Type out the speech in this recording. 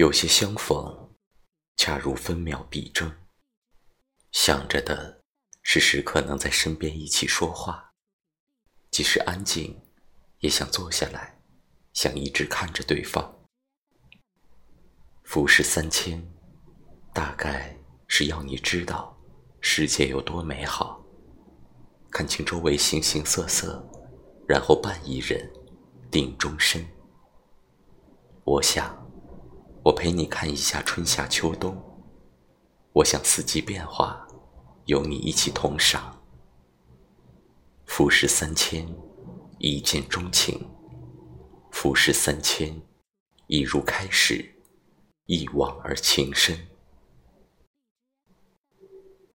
有些相逢，恰如分秒必争。想着的是时刻能在身边一起说话，即使安静，也想坐下来，想一直看着对方。浮世三千，大概是要你知道世界有多美好，看清周围形形色色，然后伴一人，定终身。我想。我陪你看一下春夏秋冬，我想四季变化，有你一起同赏。浮世三千，一见钟情；浮世三千，一如开始，一往而情深。